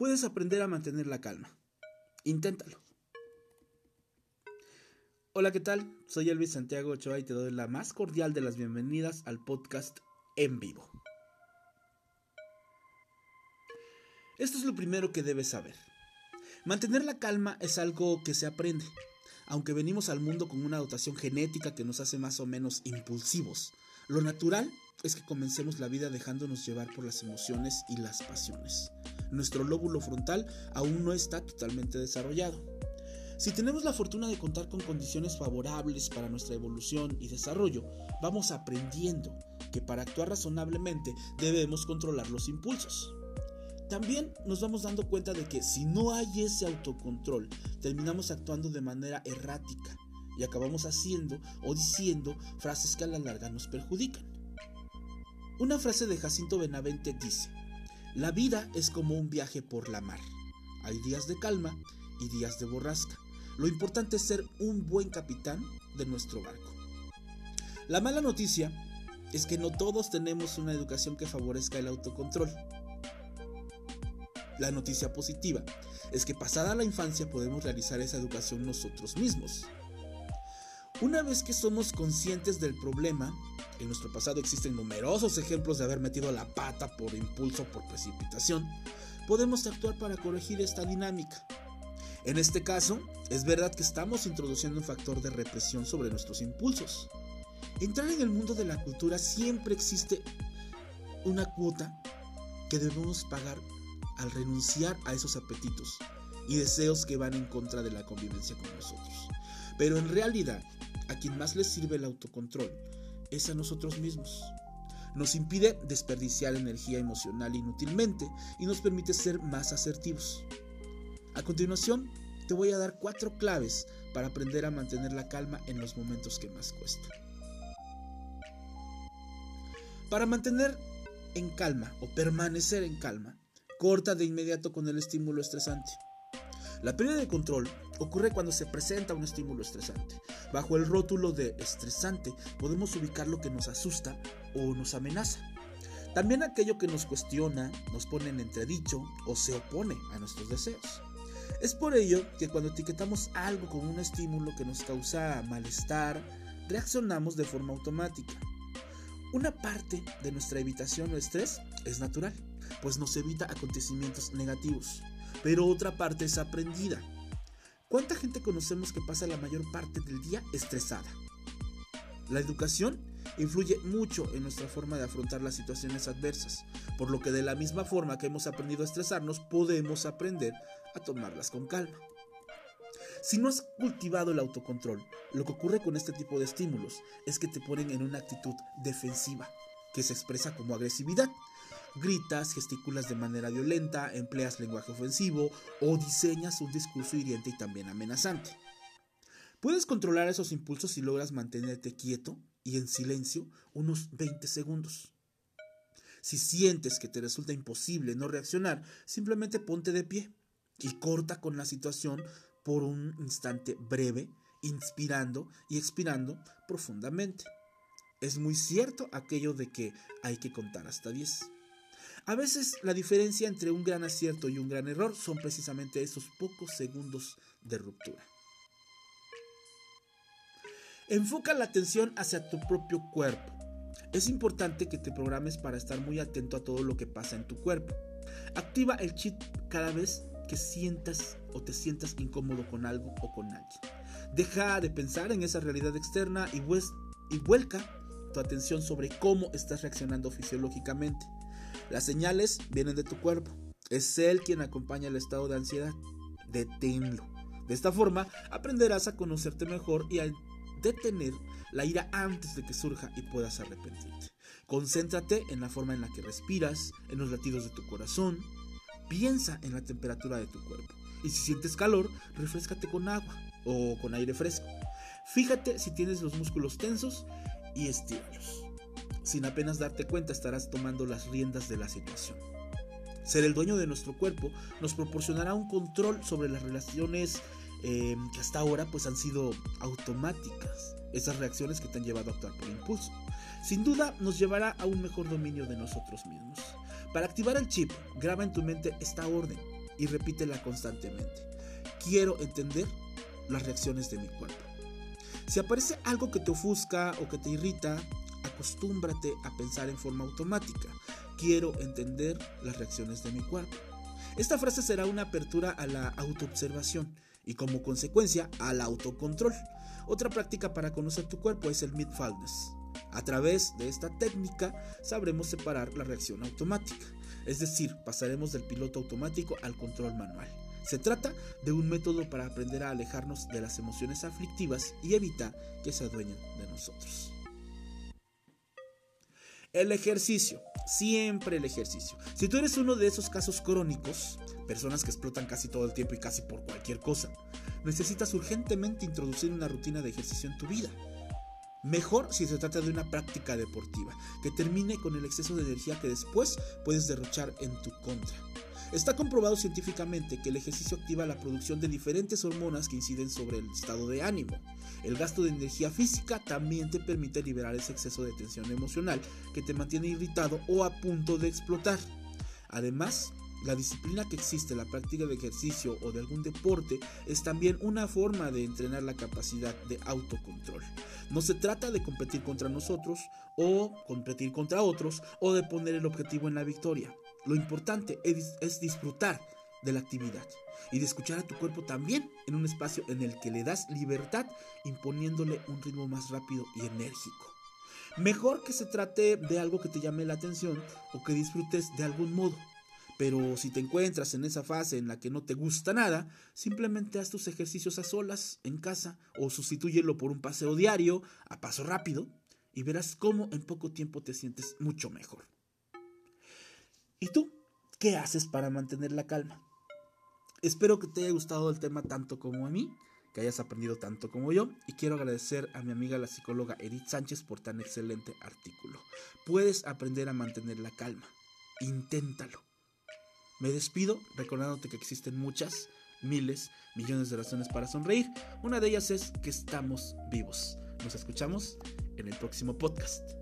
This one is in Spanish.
puedes aprender a mantener la calma. Inténtalo. Hola, ¿qué tal? Soy Elvis Santiago Ochoa y te doy la más cordial de las bienvenidas al podcast en vivo. Esto es lo primero que debes saber. Mantener la calma es algo que se aprende, aunque venimos al mundo con una dotación genética que nos hace más o menos impulsivos. Lo natural es que comencemos la vida dejándonos llevar por las emociones y las pasiones. Nuestro lóbulo frontal aún no está totalmente desarrollado. Si tenemos la fortuna de contar con condiciones favorables para nuestra evolución y desarrollo, vamos aprendiendo que para actuar razonablemente debemos controlar los impulsos. También nos vamos dando cuenta de que si no hay ese autocontrol, terminamos actuando de manera errática y acabamos haciendo o diciendo frases que a la larga nos perjudican. Una frase de Jacinto Benavente dice, la vida es como un viaje por la mar. Hay días de calma y días de borrasca. Lo importante es ser un buen capitán de nuestro barco. La mala noticia es que no todos tenemos una educación que favorezca el autocontrol. La noticia positiva es que pasada la infancia podemos realizar esa educación nosotros mismos. Una vez que somos conscientes del problema, en nuestro pasado existen numerosos ejemplos de haber metido la pata por impulso por precipitación, podemos actuar para corregir esta dinámica. En este caso, es verdad que estamos introduciendo un factor de represión sobre nuestros impulsos. Entrar en el mundo de la cultura siempre existe una cuota que debemos pagar al renunciar a esos apetitos y deseos que van en contra de la convivencia con nosotros. Pero en realidad, a quien más le sirve el autocontrol es a nosotros mismos. Nos impide desperdiciar energía emocional inútilmente y nos permite ser más asertivos. A continuación, te voy a dar cuatro claves para aprender a mantener la calma en los momentos que más cuesta. Para mantener en calma o permanecer en calma, corta de inmediato con el estímulo estresante. La pérdida de control ocurre cuando se presenta un estímulo estresante. Bajo el rótulo de estresante podemos ubicar lo que nos asusta o nos amenaza. También aquello que nos cuestiona, nos pone en entredicho o se opone a nuestros deseos. Es por ello que cuando etiquetamos algo con un estímulo que nos causa malestar, reaccionamos de forma automática. Una parte de nuestra evitación o estrés es natural, pues nos evita acontecimientos negativos pero otra parte es aprendida. ¿Cuánta gente conocemos que pasa la mayor parte del día estresada? La educación influye mucho en nuestra forma de afrontar las situaciones adversas, por lo que de la misma forma que hemos aprendido a estresarnos, podemos aprender a tomarlas con calma. Si no has cultivado el autocontrol, lo que ocurre con este tipo de estímulos es que te ponen en una actitud defensiva, que se expresa como agresividad, gritas, gesticulas de manera violenta, empleas lenguaje ofensivo o diseñas un discurso hiriente y también amenazante. Puedes controlar esos impulsos si logras mantenerte quieto y en silencio unos 20 segundos. Si sientes que te resulta imposible no reaccionar, simplemente ponte de pie y corta con la situación por un instante breve, inspirando y expirando profundamente. Es muy cierto aquello de que hay que contar hasta 10. A veces la diferencia entre un gran acierto y un gran error son precisamente esos pocos segundos de ruptura. Enfoca la atención hacia tu propio cuerpo. Es importante que te programes para estar muy atento a todo lo que pasa en tu cuerpo. Activa el chip cada vez que sientas o te sientas incómodo con algo o con alguien. Deja de pensar en esa realidad externa y, y vuelca tu atención sobre cómo estás reaccionando fisiológicamente. Las señales vienen de tu cuerpo. Es él quien acompaña el estado de ansiedad. Deténlo. De esta forma aprenderás a conocerte mejor y a detener la ira antes de que surja y puedas arrepentirte. Concéntrate en la forma en la que respiras, en los latidos de tu corazón. Piensa en la temperatura de tu cuerpo. Y si sientes calor, refrescate con agua o con aire fresco. Fíjate si tienes los músculos tensos y estíralos. Sin apenas darte cuenta estarás tomando las riendas de la situación. Ser el dueño de nuestro cuerpo nos proporcionará un control sobre las relaciones eh, que hasta ahora pues han sido automáticas. Esas reacciones que te han llevado a actuar por impulso. Sin duda nos llevará a un mejor dominio de nosotros mismos. Para activar el chip, graba en tu mente esta orden y repítela constantemente. Quiero entender las reacciones de mi cuerpo. Si aparece algo que te ofusca o que te irrita, acostúmbrate a pensar en forma automática. Quiero entender las reacciones de mi cuerpo. Esta frase será una apertura a la autoobservación y como consecuencia al autocontrol. Otra práctica para conocer tu cuerpo es el mindfulness. A través de esta técnica sabremos separar la reacción automática, es decir, pasaremos del piloto automático al control manual. Se trata de un método para aprender a alejarnos de las emociones aflictivas y evitar que se adueñen de nosotros. El ejercicio, siempre el ejercicio. Si tú eres uno de esos casos crónicos, personas que explotan casi todo el tiempo y casi por cualquier cosa, necesitas urgentemente introducir una rutina de ejercicio en tu vida. Mejor si se trata de una práctica deportiva, que termine con el exceso de energía que después puedes derrochar en tu contra. Está comprobado científicamente que el ejercicio activa la producción de diferentes hormonas que inciden sobre el estado de ánimo. El gasto de energía física también te permite liberar ese exceso de tensión emocional que te mantiene irritado o a punto de explotar. Además, la disciplina que existe, la práctica de ejercicio o de algún deporte es también una forma de entrenar la capacidad de autocontrol. No se trata de competir contra nosotros o competir contra otros o de poner el objetivo en la victoria. Lo importante es, disfrutar de la actividad y de escuchar a tu cuerpo también en un espacio en el que le das libertad imponiéndole un ritmo más rápido y enérgico. Mejor que se trate de algo que te llame la atención o que disfrutes de algún modo. Pero si te encuentras en esa fase en la que no te gusta nada, simplemente haz tus ejercicios a solas, en casa, o sustitúyelo por un paseo diario, a paso rápido, y verás cómo en poco tiempo te sientes mucho mejor. ¿Y tú? ¿Qué haces para mantener la calma? Espero que te haya gustado el tema tanto como a mí, que hayas aprendido tanto como yo, y quiero agradecer a mi amiga la psicóloga Edith Sánchez por tan excelente artículo. Puedes aprender a mantener la calma. Inténtalo. Me despido recordándote que existen muchas, miles, millones de razones para sonreír. Una de ellas es que estamos vivos. Nos escuchamos en el próximo podcast.